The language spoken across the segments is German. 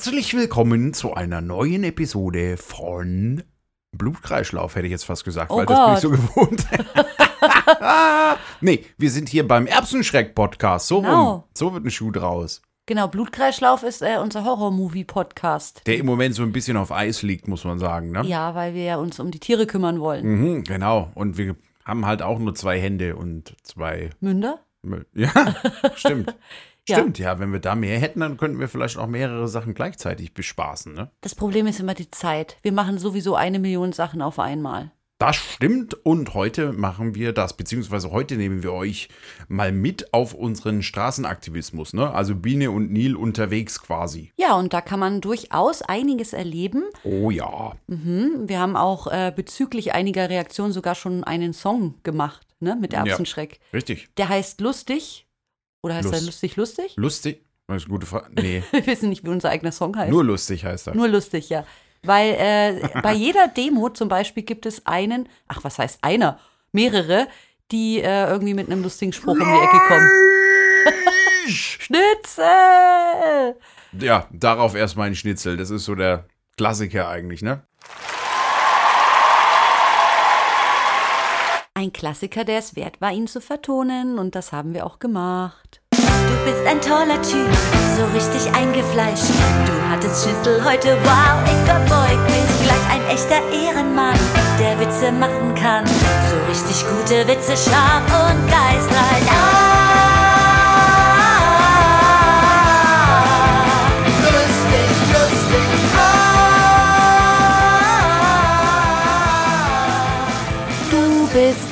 Herzlich willkommen zu einer neuen Episode von Blutkreislauf, hätte ich jetzt fast gesagt, Oh weil das bin ich Gott. so gewohnt. nee, wir sind hier beim Erbsenschreck-Podcast. So Genau. rum. So wird ein Schuh draus. Genau, Blutkreislauf ist äh, unser Horror-Movie-Podcast. Der im Moment so ein bisschen auf Eis liegt, muss man sagen. Ne? Ja, weil wir ja uns um die Tiere kümmern wollen. Mhm, genau. Und wir haben halt auch nur zwei Hände und zwei. Münder? Ja, stimmt. Ja. Stimmt, ja, wenn wir da mehr hätten, dann könnten wir vielleicht auch mehrere Sachen gleichzeitig bespaßen, ne? Das Problem ist immer die Zeit. Wir machen sowieso eine Million Sachen auf einmal. Das stimmt und heute machen wir das, beziehungsweise heute nehmen wir euch mal mit auf unseren Straßenaktivismus, ne? Also Biene und Nil unterwegs quasi. Ja, und da kann man durchaus einiges erleben. Oh ja. Mhm. Wir haben auch äh, bezüglich einiger Reaktionen sogar schon einen Song gemacht, ne, mit Ja. Erbsenschreck. Richtig. Der heißt Lustig. Oder heißt Lust. er lustig, lustig? Lustig. Das ist eine gute Frage. Nee, Wir wissen nicht, wie unser eigener Song heißt. nur lustig heißt er. Nur lustig, ja. Weil äh, bei jeder Demo zum Beispiel gibt es einen, ach, was heißt einer? Mehrere, die äh, irgendwie mit einem lustigen Spruch um die Ecke kommen. Schnitzel! Ja, darauf erstmal ein Schnitzel. Das ist so der Klassiker eigentlich, ne? Ein Klassiker, der es wert war, ihn zu vertonen. Und das haben wir auch gemacht. Du bist ein toller Typ, so richtig eingefleischt. Du hattest Schnitzel heute, wow, ich verbeug mich. Gleich ein echter Ehrenmann, der Witze machen kann. So richtig gute Witze, scharf und geistreich. Ah,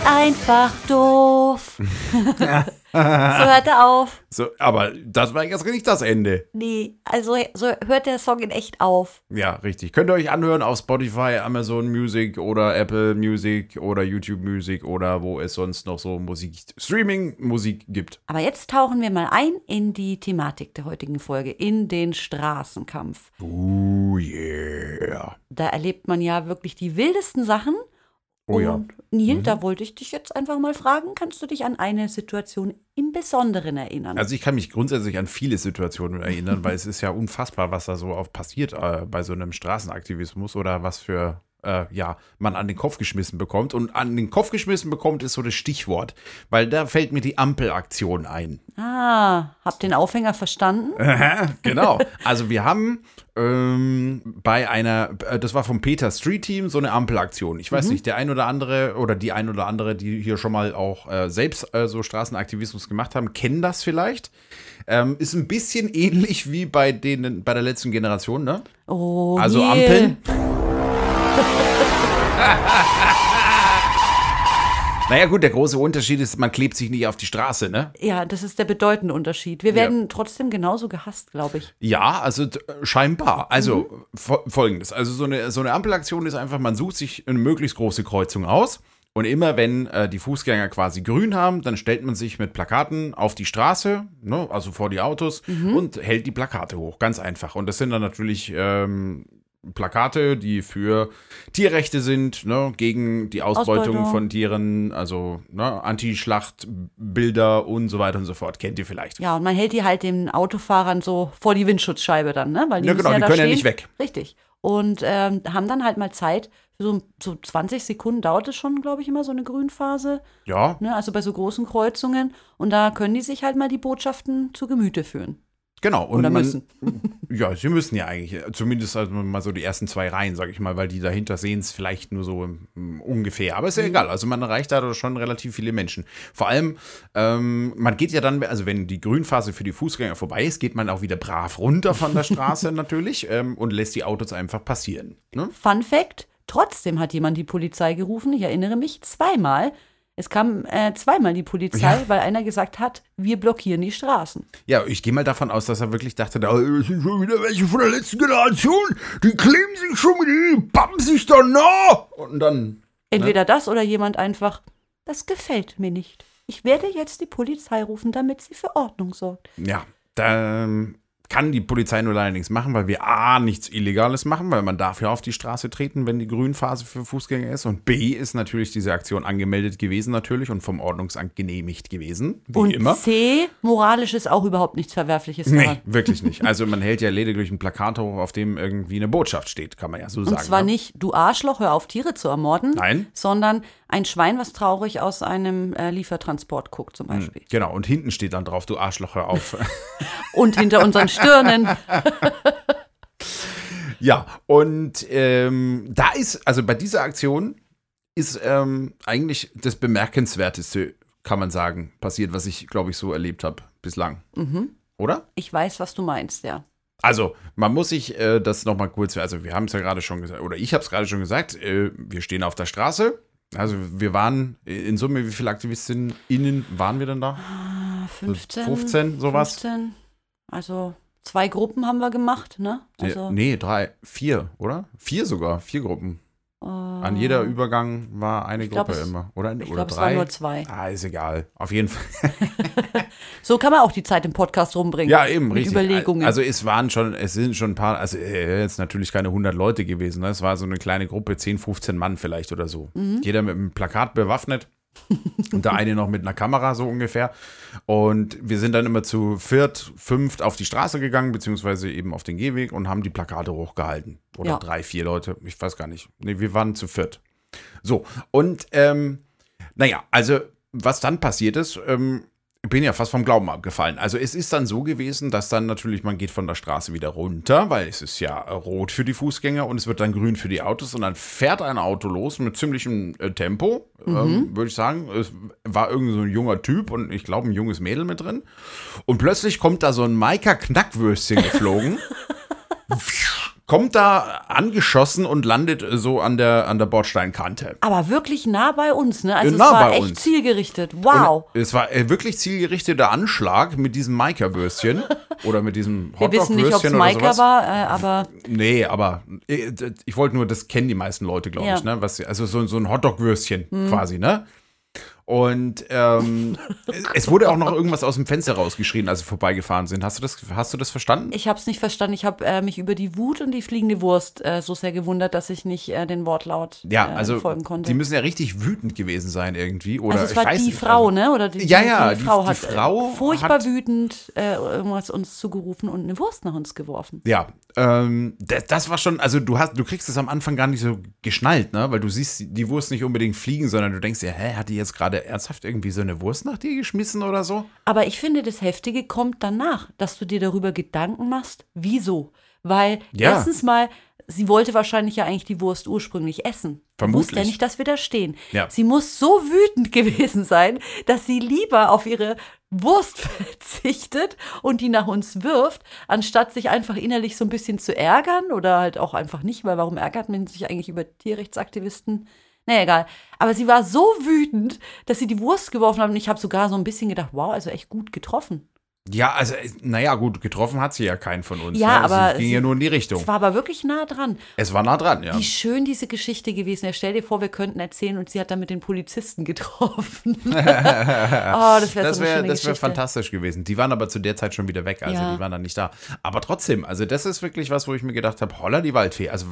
einfach doof. so hört er auf. So, aber das war jetzt nicht das Ende. Nee, also so hört der Song in echt auf. Ja, richtig. Könnt ihr euch anhören auf Spotify, Amazon Music oder Apple Music oder YouTube Music oder wo es sonst noch so Musik, Streaming-Musik gibt. Aber jetzt tauchen wir mal ein in die Thematik der heutigen Folge, in den Straßenkampf. Oh yeah. Da erlebt man ja wirklich die wildesten Sachen. Oh ja. Und Neil, da wollte ich dich jetzt einfach mal fragen, kannst du dich an eine Situation im Besonderen erinnern? Also ich kann mich grundsätzlich an viele Situationen erinnern, weil es ist ja unfassbar, was da so oft passiert äh, bei so einem Straßenaktivismus oder was für äh, ja man an den Kopf geschmissen bekommt. Und an den Kopf geschmissen bekommt ist so das Stichwort, weil da fällt mir die Ampelaktion ein. ah, hab den Aufhänger verstanden? genau. Also wir haben ähm, bei einer, äh, das war vom Peter Street Team, so eine Ampelaktion. Ich weiß nicht, der ein oder andere oder die ein oder andere, die hier schon mal auch äh, selbst äh, so Straßenaktivismus gemacht haben, kennen das vielleicht. Ähm, ist ein bisschen ähnlich wie bei denen bei der letzten Generation, ne? Oh, Also Neil. Ampeln. Naja gut, der große Unterschied ist, man klebt sich nicht auf die Straße, ne? Ja, das ist der bedeutende Unterschied. Wir werden trotzdem genauso gehasst, glaube ich. Ja, also t- scheinbar. Also fo- folgendes. Also so eine, so eine Ampelaktion ist einfach, man sucht sich eine möglichst große Kreuzung aus. Und immer wenn äh, die Fußgänger quasi grün haben, dann stellt man sich mit Plakaten auf die Straße, ne, also vor die Autos, und hält die Plakate hoch. Ganz einfach. Und das sind dann natürlich ähm, Plakate, die für Tierrechte sind, ne, gegen die Ausbeutung, Ausbeutung. von Tieren, also ne, Anti-Schlachtbilder und so weiter und so fort. Kennt ihr vielleicht. Ja, und man hält die halt den Autofahrern so vor die Windschutzscheibe dann, ne? Weil die Ja, genau, die da können ja stehen. nicht weg. Richtig. Und ähm, haben dann halt mal Zeit, für so, so 20 Sekunden dauert es schon, glaube ich, immer so eine Grünphase, Ja, ne? also bei so großen Kreuzungen. Und da können die sich halt mal die Botschaften zu Gemüte führen. Genau. Und Oder man, müssen. Ja, sie müssen ja eigentlich, äh, zumindest also mal so die ersten zwei Reihen, sage ich mal, weil die dahinter sehen es vielleicht nur so ähm, ungefähr. Aber ist ja Mhm. egal. Also man erreicht da schon relativ viele Menschen. Vor allem, ähm, man geht ja dann, also wenn die Grünphase für die Fußgänger vorbei ist, geht man auch wieder brav runter von der Straße natürlich ähm, und lässt die Autos einfach passieren. Ne? Fun Fact: Trotzdem hat jemand die Polizei gerufen. Ich erinnere mich zweimal. Es kam äh, zweimal die Polizei, Ja. weil einer gesagt hat, wir blockieren die Straßen. Ja, ich gehe mal davon aus, dass er wirklich dachte, da sind schon wieder welche von der letzten Generation, die kleben sich schon mit, die bappen sich da nah. Und dann Entweder das oder jemand einfach, das gefällt mir nicht. Ich werde jetzt die Polizei rufen, damit sie für Ordnung sorgt. Ja, da, ähm, kann die Polizei nur leider nichts machen, weil wir A, nichts Illegales machen, weil man darf ja auf die Straße treten, wenn die Grünphase für Fußgänger ist. Und B, ist natürlich diese Aktion angemeldet gewesen natürlich und vom Ordnungsamt genehmigt gewesen, wie Und immer. C, moralisch ist auch überhaupt nichts Verwerfliches Nee, daran. wirklich nicht. Also man hält ja lediglich ein Plakat hoch, auf dem irgendwie eine Botschaft steht, kann man ja so sagen. Und zwar ne? nicht, du Arschloch, hör auf, Tiere zu ermorden. Nein. Sondern ein Schwein, was traurig aus einem äh, Liefertransport guckt, zum Beispiel. Genau, und hinten steht dann drauf, du Arschloch, hör auf. Und hinter unseren Stirnen. Ja, und ähm, da ist, also bei dieser Aktion ist ähm, eigentlich das Bemerkenswerteste, kann man sagen, passiert, was ich, glaube ich, so erlebt habe bislang. Oder? Ich weiß, was du meinst, ja. Also, man muss sich äh, das nochmal kurz, also wir haben es ja gerade schon gesagt, oder ich habe es gerade schon gesagt, äh, wir stehen auf der Straße. Also wir waren in Summe, wie viele AktivistInnen waren wir denn da? 15. 15, sowas? 15. Also zwei Gruppen haben wir gemacht, ne? Also, Äh, nee, drei, vier, oder? Vier sogar, vier Gruppen. An jeder Übergang war eine glaub, Gruppe es- immer. Oder, ich oder glaube, es drei. waren nur zwei. Ah, ist egal. Auf jeden Fall. So kann man auch die Zeit im Podcast rumbringen. Ja, eben, mit richtig. Überlegungen. Also es waren schon, es sind schon ein paar, also äh, jetzt natürlich keine 100 Leute gewesen. Ne? Es war so eine kleine Gruppe, 10, 15 Mann vielleicht oder so. Mhm. Jeder mit einem Plakat bewaffnet. Und der eine noch mit einer Kamera so ungefähr. Und wir sind dann immer zu viert, fünft auf die Straße gegangen, beziehungsweise eben auf den Gehweg und haben die Plakate hochgehalten. Oder Ja. drei, vier Leute, ich weiß gar nicht. Nee, wir waren zu viert. So, und ähm, naja, also was dann passiert ist, ähm, bin ja fast vom Glauben abgefallen. Also es ist dann so gewesen, dass dann natürlich, man geht von der Straße wieder runter, weil es ist ja rot für die Fußgänger und es wird dann grün für die Autos und dann fährt ein Auto los mit ziemlichem äh, Tempo, ähm, würde ich sagen. Es war irgendwie so ein junger Typ und ich glaube ein junges Mädel mit drin. Und plötzlich kommt da so ein Maika-Knackwürstchen geflogen. kommt da angeschossen und landet äh, so an der, an der Bordsteinkante. Aber wirklich nah bei uns, ne? Also Nah es war echt uns. zielgerichtet. Wow. Und es war äh, wirklich zielgerichteter Anschlag mit diesem Maika-Würstchen oder mit diesem Wir wissen nicht, ob es Hotdog-Würstchen Maika war, äh, aber Nee, aber äh, d- ich wollte nur, das kennen die meisten Leute, glaube Ja. Hm. ich, ne? Was, also so, so ein Hotdog-Würstchen quasi, ne? Und ähm, es wurde auch noch irgendwas aus dem Fenster rausgeschrien, als sie vorbeigefahren sind. Hast du das, hast du das verstanden? ich habe es nicht verstanden. Ich habe äh, mich über die Wut und die fliegende Wurst äh, so sehr gewundert, dass ich nicht äh, den Wortlaut Ja, äh, also folgen konnte. die müssen ja richtig wütend gewesen sein irgendwie. Oder also es war die nicht, Frau, also, ne? Oder die, Ja, ja, die die- Frau die hat Frau furchtbar hat- wütend äh, irgendwas uns zugerufen und eine Wurst nach uns geworfen. Ja, ähm, das, das war schon, also du hast, du kriegst es am Anfang gar nicht so geschnallt, ne? Weil du siehst die Wurst nicht unbedingt fliegen, sondern du denkst dir, hä, hat die jetzt gerade ernsthaft irgendwie so eine Wurst nach dir geschmissen oder so? Aber ich finde, das Heftige kommt danach, dass du dir darüber Gedanken machst, wieso. Weil Ja. erstens mal, sie wollte wahrscheinlich ja eigentlich die Wurst ursprünglich essen. Vermutlich. Wusste ja nicht, dass wir da stehen. Ja. Sie muss so wütend gewesen sein, dass sie lieber auf ihre Wurst verzichtet und die nach uns wirft, anstatt sich einfach innerlich so ein bisschen zu ärgern oder halt auch einfach nicht, weil warum ärgert man sich eigentlich über Tierrechtsaktivisten? Naja, egal. Aber sie war so wütend, dass sie die Wurst geworfen hat und ich habe sogar so ein bisschen gedacht, wow, also echt gut getroffen. Ja, also, äh, naja, gut, getroffen hat sie ja keinen von uns. Ja, ne? Also aber Es ging ja nur in die Richtung. Es war aber wirklich nah dran. Es war nah dran, ja. Wie schön diese Geschichte gewesen. Ja, stell dir vor, wir könnten erzählen und sie hat dann mit den Polizisten getroffen. oh, das wäre Das so wäre schöne das wär Geschichte. fantastisch gewesen. Die waren aber zu der Zeit schon wieder weg, also Ja. die waren dann nicht da. Aber trotzdem, also das ist wirklich was, wo ich mir gedacht habe, holla die Waldfee. Also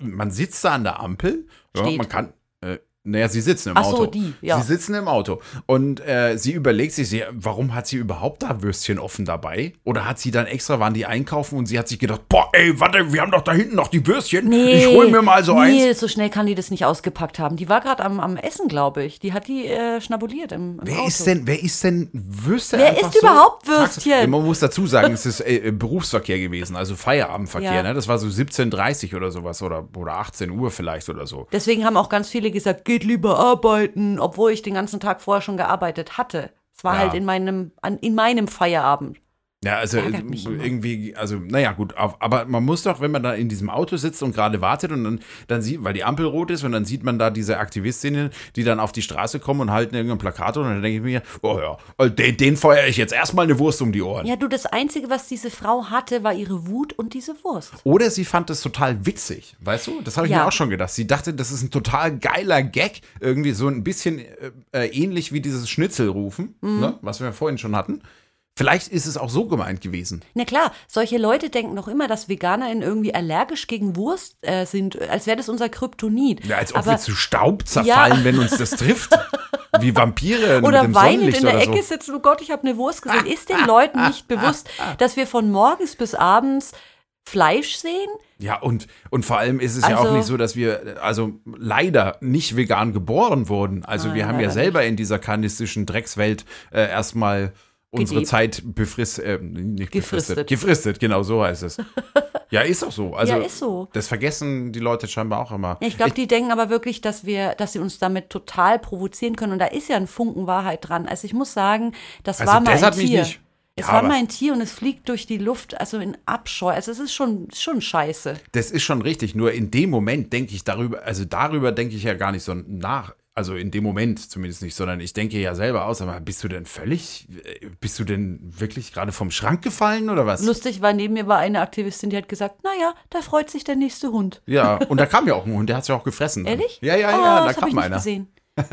man sitzt da an der Ampel, ja, man kann, äh, naja, sie sitzen im Ach so, Auto. die, ja. Sie sitzen im Auto und äh, sie überlegt sich, sie, warum hat sie überhaupt da Würstchen offen dabei? Oder hat sie dann extra, waren die einkaufen und sie hat sich gedacht, boah, ey, warte, wir haben doch da hinten noch die Würstchen. Nee, ich hol mir mal so nee, eins. so schnell kann die das nicht ausgepackt haben. Die war gerade am, am Essen, glaube ich. Die hat die äh, schnabuliert im, im Wer Auto. ist denn, wer ist denn Würstchen? Wer einfach isst überhaupt Würstchen? Man muss dazu sagen, es ist äh, Berufsverkehr gewesen, also Feierabendverkehr, Ja. ne? Das war so 17.30 oder sowas oder, oder 18 Uhr vielleicht oder so. Deswegen haben auch ganz viele gesagt, geht lieber arbeiten, obwohl ich den ganzen Tag vorher schon gearbeitet hatte. Es war Ja. halt in meinem, an, in meinem Feierabend. Ja, also äh, immer. irgendwie, also naja gut, aber man muss doch, wenn man da in diesem Auto sitzt und gerade wartet und dann, dann sieht, weil die Ampel rot ist und dann sieht man da diese Aktivistinnen, die dann auf die Straße kommen und halten irgendein Plakat und dann denke ich mir, oh ja, äh, den, den feuere ich jetzt erstmal eine Wurst um die Ohren. Ja, du, das Einzige, was diese Frau hatte, war ihre Wut und diese Wurst. Oder sie fand es total witzig, weißt du? Das habe ich Ja. mir auch schon gedacht. Sie dachte, das ist ein total geiler Gag, irgendwie so ein bisschen äh, äh, ähnlich wie dieses Schnitzelrufen, Mhm. ne? was wir vorhin schon hatten. Vielleicht ist es auch so gemeint gewesen. Na klar, solche Leute denken doch immer, dass VeganerInnen irgendwie allergisch gegen Wurst äh, sind, als wäre das unser Kryptonit. Ja, als ob Aber- wir zu Staub zerfallen, Ja. wenn uns das trifft. Wie Vampire oder mit dem weinend in der Ecke so. sitzen, oh Gott, ich habe eine Wurst gesehen. Ist den Leuten nicht bewusst, dass wir von morgens bis abends Fleisch sehen? Ja, und, und vor allem ist es ja auch Also- nicht so, dass wir, also leider nicht vegan geboren wurden. Also Nein, wir haben ja selber in dieser kanistischen Dreckswelt äh, erstmal unsere Gelebt. Zeit befristet, äh, nicht befristet, Gefristet. gefristet, genau so heißt es. ja, ist auch so. Also, Ja, ist so. Das vergessen die Leute scheinbar auch immer. Ja, ich glaube, die denken aber wirklich, dass wir, dass sie uns damit total provozieren können. Und da ist ja ein Funken Wahrheit dran. Also ich muss sagen, das Also war mal das ein hat mich Tier. nicht- Es Ja, war mal ein Tier und es fliegt durch die Luft, also in Abscheu. Also es ist schon, schon scheiße. Das ist schon richtig. Nur in dem Moment denke ich darüber, also darüber denke ich ja gar nicht so nach. Also in dem Moment zumindest nicht, sondern ich denke ja selber aus, aber bist du denn völlig, äh, bist du denn wirklich gerade vom Schrank gefallen oder was? Lustig war, neben mir war eine Aktivistin, die hat gesagt, naja, da freut sich der nächste Hund. Ja, und da kam ja auch ein Hund, der hat es ja auch gefressen. Ehrlich? Ja, ja, oh, ja, da kam ich nicht einer. gesehen.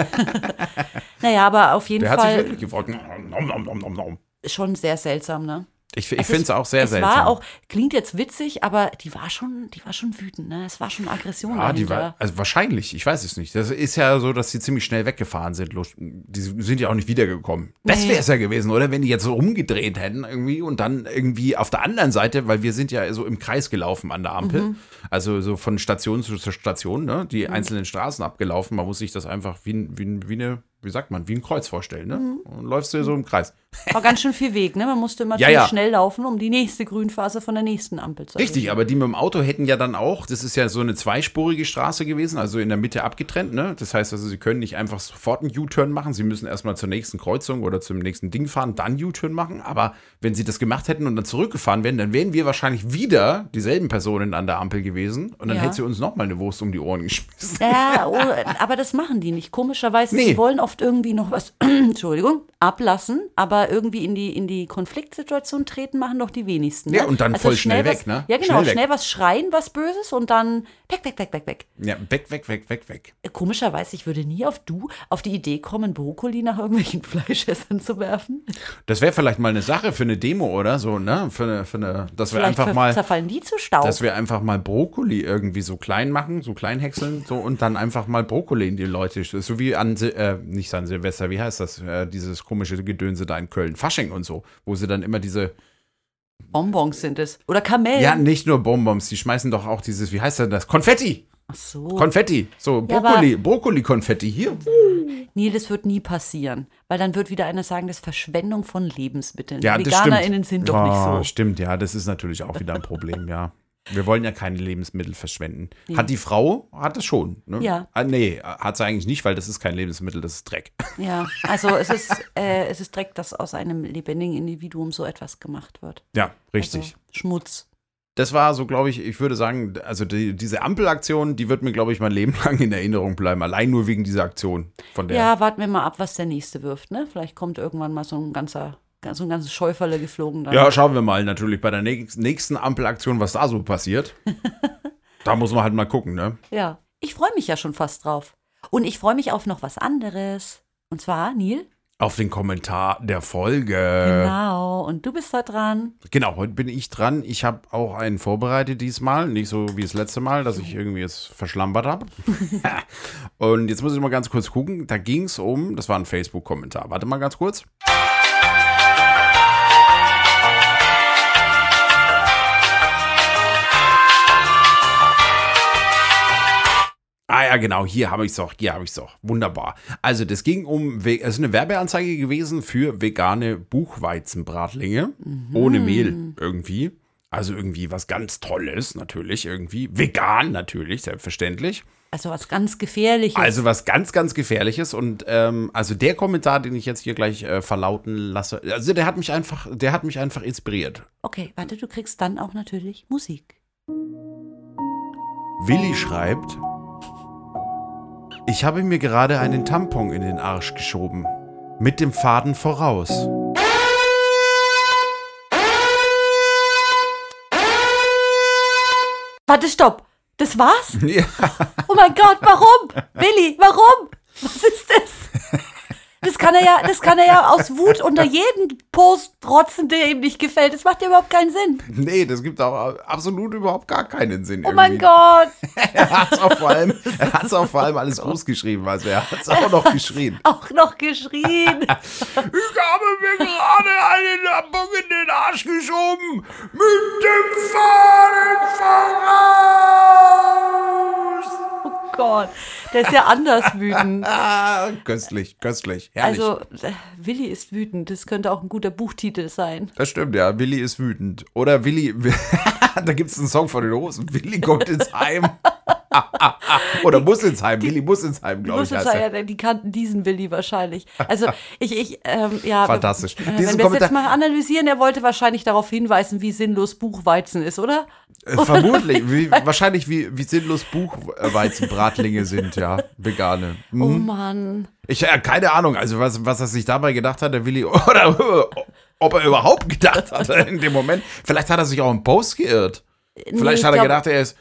naja, aber auf jeden Der hat sich Fall wirklich gefreut. Nom, nom, nom, nom, nom. schon sehr seltsam, ne? Ich, ich Es finde es auch sehr es seltsam. war auch, klingt jetzt witzig, aber die war schon, die war schon wütend, ne? Es war schon Aggression Ah, die war, also wahrscheinlich, ich weiß es nicht. Das ist ja so, dass sie ziemlich schnell weggefahren sind. Die sind ja auch nicht wiedergekommen. Das wäre es ja gewesen, oder? Wenn die jetzt so rumgedreht hätten irgendwie und dann irgendwie auf der anderen Seite, weil wir sind ja so im Kreis gelaufen an der Ampel, Mhm. also so von Station zu Station, ne? die einzelnen Straßen abgelaufen. Man muss sich das einfach wie, wie, wie eine, wie sagt man, wie ein Kreuz vorstellen. Ne? Mhm. Und läufst du so im Kreis. War ganz schön viel Weg, ne? Man musste immer Ja, ja. schnell laufen, um die nächste Grünphase von der nächsten Ampel zu Richtig, erwischen. aber die mit dem Auto hätten ja dann auch, das ist ja so eine zweispurige Straße gewesen, also in der Mitte abgetrennt, ne? Das heißt also, sie können nicht einfach sofort einen U-Turn machen, sie müssen erstmal zur nächsten Kreuzung oder zum nächsten Ding fahren, dann U-Turn machen, aber wenn sie das gemacht hätten und dann zurückgefahren wären, dann wären wir wahrscheinlich wieder dieselben Personen an der Ampel gewesen und dann Ja. hätte sie uns nochmal eine Wurst um die Ohren geschmissen. Ja, oh, aber das machen die nicht. Komischerweise, Nee. sie wollen oft irgendwie noch was, Entschuldigung, ablassen, aber irgendwie in die, in die Konfliktsituation treten, machen doch die wenigsten. Ne? Ja, und dann voll schnell was, weg, ne? Ja, genau, Schnell schnell was schreien, was Böses und dann weg, weg, weg, weg, weg. Ja, weg, weg, weg, weg, weg. Komischerweise, ich würde nie auf du auf die Idee kommen, Brokkoli nach irgendwelchen Fleischessern zu werfen. Das wäre vielleicht mal eine Sache für eine Demo oder so, ne? Für eine, für eine, dass wir Vielleicht einfach mal. zerfallen die zu Staub. Dass wir einfach mal Brokkoli irgendwie so klein machen, so klein häckseln, so und dann einfach mal Brokkoli in die Leute. So wie an, äh, nicht an Silvester, wie heißt das? Äh, dieses komische Gedönse da in Köln, Fasching und so, wo sie dann immer diese, Bonbons sind es. Oder Kamellen. ja, nicht nur Bonbons, die schmeißen doch auch dieses, wie heißt denn das? Konfetti! Ach so. Konfetti! So, Ja, Brokkoli, Brokkoli-Konfetti, hier. Nee, das wird nie passieren. Weil dann wird wieder einer sagen, das ist Verschwendung von Lebensmitteln. Ja, das VeganerInnen sind doch nicht Oh, so. Stimmt, ja, das ist natürlich auch wieder ein Problem, ja. Wir wollen ja keine Lebensmittel verschwenden. Hat die Frau, hat das schon. Ne? Ja. Ah, nee, hat sie eigentlich nicht, weil das ist kein Lebensmittel, das ist Dreck. Ja, also es ist, äh, es ist Dreck, dass aus einem lebendigen Individuum so etwas gemacht wird. Ja, richtig. Also Schmutz. Das war so, glaube ich, ich würde sagen, also die, diese Ampelaktion, die wird mir, glaube ich, mein Leben lang in Erinnerung bleiben. Allein nur wegen dieser Aktion. Von der. Ja, warten wir mal ab, was der nächste wirft, ne? Vielleicht kommt irgendwann mal so ein ganzer, so ein ganzes Schäuferle geflogen. Dann. Ja, schauen wir mal natürlich bei der nächsten Ampelaktion, was da so passiert. da muss man halt mal gucken, ne? ja. Ich freue mich ja schon fast drauf. Und ich freue mich auf noch was anderes. Und zwar, Neil? Auf den Kommentar der Folge. Genau. Und du bist da dran. Genau, heute bin ich dran. Ich habe auch einen vorbereitet diesmal. Nicht so wie das letzte Mal, dass ich irgendwie es verschlampert habe. Und jetzt muss ich mal ganz kurz gucken. Da ging es um, das war ein Facebook-Kommentar. Warte mal ganz kurz. Ah ja, genau, hier habe ich es doch, hier habe ich es doch. Wunderbar. Also das ging um, es ist eine Werbeanzeige gewesen für vegane Buchweizenbratlinge ohne Mehl irgendwie. Also irgendwie was ganz Tolles natürlich irgendwie. Vegan natürlich, selbstverständlich. Also was ganz Gefährliches. Also was ganz, ganz Gefährliches. Und ähm, also der Kommentar, den ich jetzt hier gleich äh, verlauten lasse, also der hat mich einfach, der hat mich einfach inspiriert. Okay, warte, du kriegst dann auch natürlich Musik. Willi schreibt, ich habe mir gerade einen Tampon in den Arsch geschoben. Mit dem Faden voraus. Warte, stopp. Das war's? Ja. Oh mein Gott, warum? Willi, warum? Was ist das? Das kann er ja, das kann er ja aus Wut unter jeden Post rotzen, der ihm nicht gefällt. Das macht ja überhaupt keinen Sinn. Nee, das gibt auch absolut überhaupt gar keinen Sinn. Oh mein Gott. er hat es auch, vor allem- er hat's auch vor allem alles groß geschrieben. Also er hat es auch noch geschrien. Auch noch geschrien. Ich habe mir gerade einen Tampon in den Arsch geschoben. Mit dem Faden voraus. Oh Gott. Der ist ja anders wütend. Ah, köstlich, köstlich. Herrlich. Also, äh, Willi ist wütend. Das könnte auch ein guter Buchtitel sein. das stimmt, ja. Willi ist wütend. Oder Willi, da gibt es einen Song von den Hosen. Willi kommt ins Heim. Oder muss ins Heim. Willi muss ins Heim, glaube ich. Heißt ja, die kannten diesen Willi wahrscheinlich. Also ich, ich, ähm, ja. Fantastisch. Äh, wenn wir es jetzt mal analysieren, er wollte wahrscheinlich darauf hinweisen, wie sinnlos Buchweizen ist, oder? Äh, Vermutlich. Wie, wahrscheinlich, wie, wie sinnlos Buchweizenbratlinge sind, ja. Vegane. Hm. Oh Mann. Ich äh, keine Ahnung, also was, was er sich dabei gedacht hat, der Willi, oder ob er überhaupt gedacht hat in dem Moment. Vielleicht hat er sich auch im Post geirrt. Vielleicht Nee, hat er glaub- gedacht, er ist,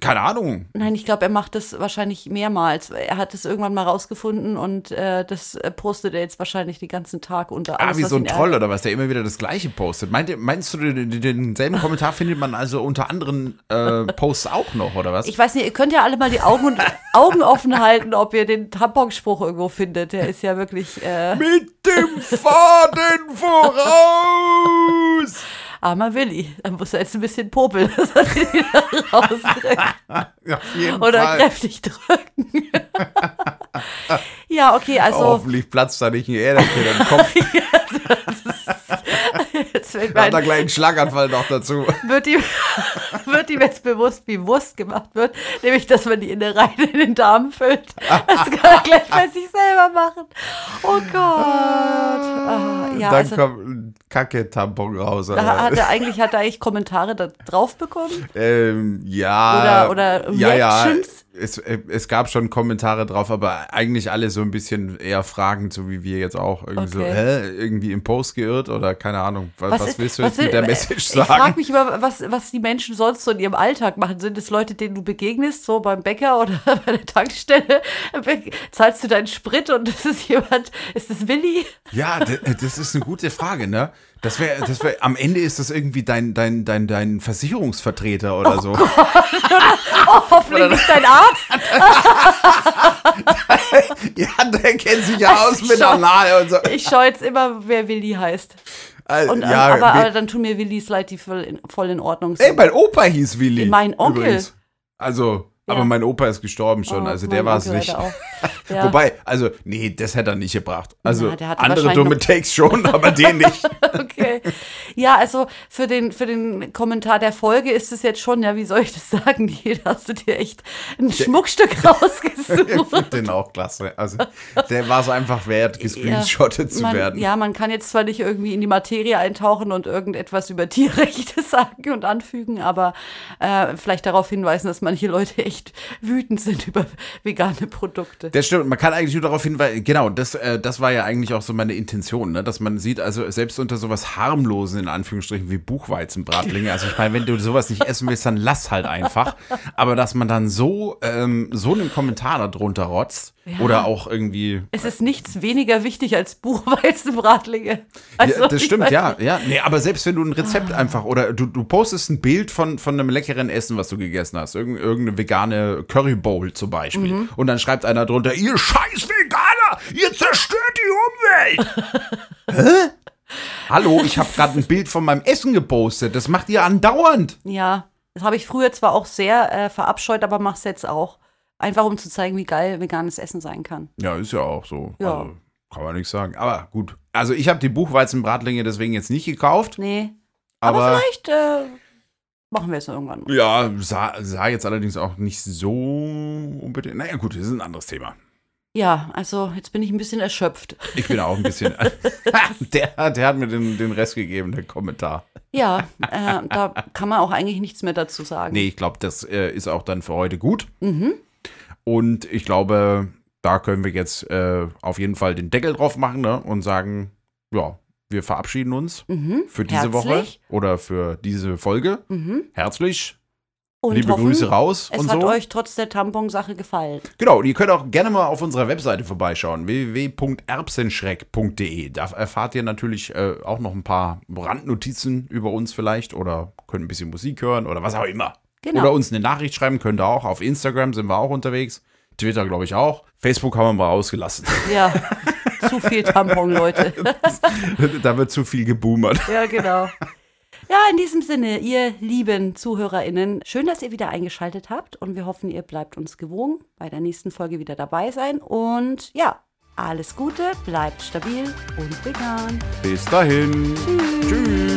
keine Ahnung. Nein, ich glaube, er macht das wahrscheinlich mehrmals. Er hat es irgendwann mal rausgefunden und äh, das äh, postet er jetzt wahrscheinlich den ganzen Tag unter Ah, alles, wie was so ein Troll oder was, der immer wieder das Gleiche postet. Meint, meinst du, den, denselben Kommentar findet man also unter anderen äh, Posts auch noch, oder was? Ich weiß nicht, ihr könnt ja alle mal die Augen, Augen offen halten, ob ihr den Tamponspruch irgendwo findet. Der ist ja wirklich äh, Mit dem Faden voraus! Armer Willi. Da muss er jetzt ein bisschen popeln, dass er den wieder. Ja, jeden Oder Fall. kräftig drücken. ja, okay, also Hoffentlich platzt da nicht ein Äderchen im Kopf. jetzt fällt Da mein, gleich einen Schlaganfall noch dazu. wird, ihm, wird ihm jetzt bewusst, wie Wurst gemacht wird, nämlich, dass man die Innereien in den Darm füllt. Das kann er gleich bei sich selber machen. Oh Gott. Ah, ja, Dann also, kommt Kacke-Tampon raus. da hat er eigentlich, hat er eigentlich Kommentare da drauf bekommen? Ähm, ja. Oder- oder ja, ja. Es, äh, es gab schon Kommentare drauf, aber eigentlich alle so ein bisschen eher fragend, so wie wir jetzt auch. Irgendwie so, Okay. hä, irgendwie im Post geirrt oder keine Ahnung. Was, was, ist- willst du was jetzt mit der Message Ich frage sagen? mich immer, was, was die Menschen sonst so in ihrem Alltag machen. Sind es Leute, denen du begegnest, so beim Bäcker oder bei der Tankstelle? Zahlst du deinen Sprit und ist es jemand, ist es Willi? Ja, das ist eine gute Frage, ne? Das wäre, das wär, am Ende ist das irgendwie dein, dein, dein, dein Versicherungsvertreter oder Oh so. Oh, hoffentlich nicht dein Arzt. Ja, der kennt sich ja aus mit. Anal und so. Ich schaue jetzt immer, wer Willi heißt. Also, Und, ja, aber, aber dann tun mir Willis leid, die voll in, voll in Ordnung sind. Ey, mein Opa hieß Willi. Mein Onkel. Übrigens. Also, aber mein Opa ist gestorben schon, Oh, also der war es nicht. Ja. Wobei, also, nee, das hätte er nicht gebracht. Also, Ja, andere dumme Takes schon, aber den nicht. Okay. Ja, also für den, für den Kommentar der Folge ist es jetzt schon, ja, wie soll ich das sagen? Hier hast du dir echt ein Schmuckstück ich rausgesucht. finde den auch klasse. Also, der war es einfach wert, gescreenshottet zu man, werden. Ja, man kann jetzt zwar nicht irgendwie in die Materie eintauchen und irgendetwas über Tierrechte sagen und anfügen, aber äh, vielleicht darauf hinweisen, dass manche Leute echt wütend sind über vegane Produkte. Das stimmt, man kann eigentlich nur darauf hinweisen, genau, das, äh, das war ja eigentlich auch so meine Intention, ne? dass man sieht, also selbst unter sowas harmlosen, in Anführungsstrichen, wie Buchweizenbratlinge, also ich meine, wenn du sowas nicht essen willst, dann lass halt einfach, aber dass man dann so, ähm, so einen Kommentar darunter rotzt oder auch irgendwie, Es ist nichts weniger wichtig als Buchweizenbratlinge. Also, ja, das stimmt, ja, ja, nee, aber selbst wenn du ein Rezept einfach, oder du, du postest ein Bild von, von einem leckeren Essen, was du gegessen hast, irgend, irgendeine vegane Curry Bowl zum Beispiel, Mhm. und dann schreibt einer drunter, ihr scheiß Veganer, ihr zerstört die Umwelt. Hallo, ich habe gerade ein Bild von meinem Essen gepostet. Das macht ihr andauernd. Ja, das habe ich früher zwar auch sehr äh, verabscheut, aber mach's jetzt auch. Einfach um zu zeigen, wie geil veganes Essen sein kann. Ja, ist ja auch so. Ja. Also, kann man nichts sagen. Aber gut. Also ich habe die Buchweizenbratlinge deswegen jetzt nicht gekauft. Nee. Aber, Aber, vielleicht äh, machen wir es irgendwann mal. ja, sah, sah jetzt allerdings auch nicht so unbedingt. Naja, gut, das ist ein anderes Thema. Ja, also jetzt bin ich ein bisschen erschöpft. Ich bin auch ein bisschen. der, der hat mir den, den Rest gegeben, der Kommentar. Ja, äh, da kann man auch eigentlich nichts mehr dazu sagen. Nee, ich glaube, das äh, ist auch dann für heute gut. Mhm. Und ich glaube, da können wir jetzt äh, auf jeden Fall den Deckel drauf machen ne? und sagen, ja, wir verabschieden uns Mhm. für diese Herzlich. Woche oder für diese Folge. Mhm. Herzlich Und Liebe hoffen, Grüße raus Es und hat so. euch trotz der Tamponsache gefallen. Genau, und ihr könnt auch gerne mal auf unserer Webseite vorbeischauen, www.erbsenschreck.de. Da erfahrt ihr natürlich äh, auch noch ein paar Randnotizen über uns vielleicht oder könnt ein bisschen Musik hören oder was auch immer. Genau. Oder uns eine Nachricht schreiben könnt ihr auch. Auf Instagram sind wir auch unterwegs. Twitter glaube ich auch. Facebook haben wir mal ausgelassen. Ja, zu viel Tampon, Leute. da wird zu viel geboomert. Ja, genau. Ja, in diesem Sinne, ihr lieben ZuhörerInnen, schön, dass ihr wieder eingeschaltet habt und wir hoffen, ihr bleibt uns gewogen, bei der nächsten Folge wieder dabei sein. Und ja, alles Gute, bleibt stabil und vegan. Bis dahin. Tschüss.